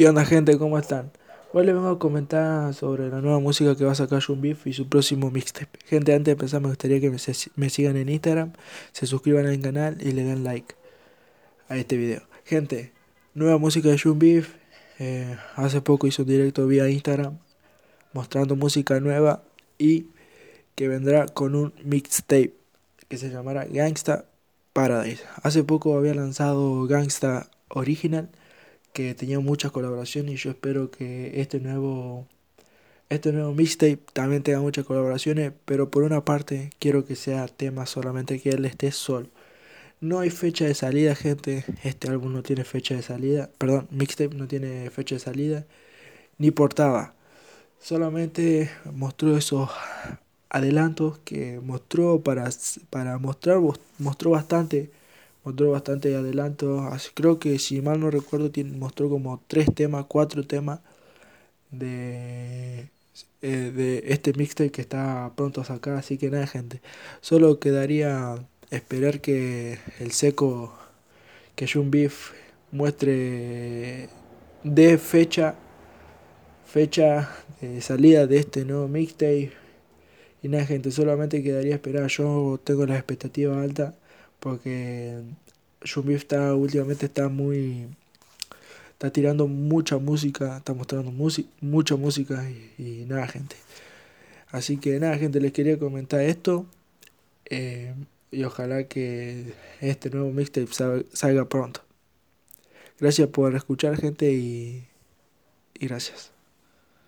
¿Qué onda gente? ¿Cómo están? Hoy les vengo a comentar sobre la nueva música que va a sacar Jun Beef y su próximo mixtape. Gente, antes de empezar me gustaría que me, sigan en Instagram, se suscriban al canal y le den like a este video. Gente, nueva música de Jun Beef. Eh, hace poco hizo un directo vía Instagram mostrando música nueva y que vendrá con un mixtape que se llamará Gangsta Paradise. Hace poco había lanzado Gangsta Original que tenía muchas colaboraciones y yo espero que este nuevo este nuevo mixtape también tenga muchas colaboraciones, pero por una parte quiero que sea tema solamente que él esté solo. No hay fecha de salida, gente. Este álbum no tiene fecha de salida. Perdón, mixtape no tiene fecha de salida. Ni portada. Solamente mostró esos adelantos que mostró para, para mostrar, mostró bastante mostró bastante adelanto. Creo que si mal no recuerdo, mostró como tres temas, cuatro temas de, eh, de este mixtape que está pronto a sacar. Así que nada, gente. Solo quedaría esperar que el seco, que Jun Beef muestre de fecha, fecha de salida de este nuevo mixtape. Y nada, gente, solamente quedaría esperar. Yo tengo las expectativas altas porque Shumbi está últimamente está muy está tirando mucha música, está mostrando mucha música y, nada, gente. Así que nada, gente, les quería comentar esto. Eh, y ojalá que este nuevo mixtape salga pronto. Gracias por escuchar, gente, y, y gracias.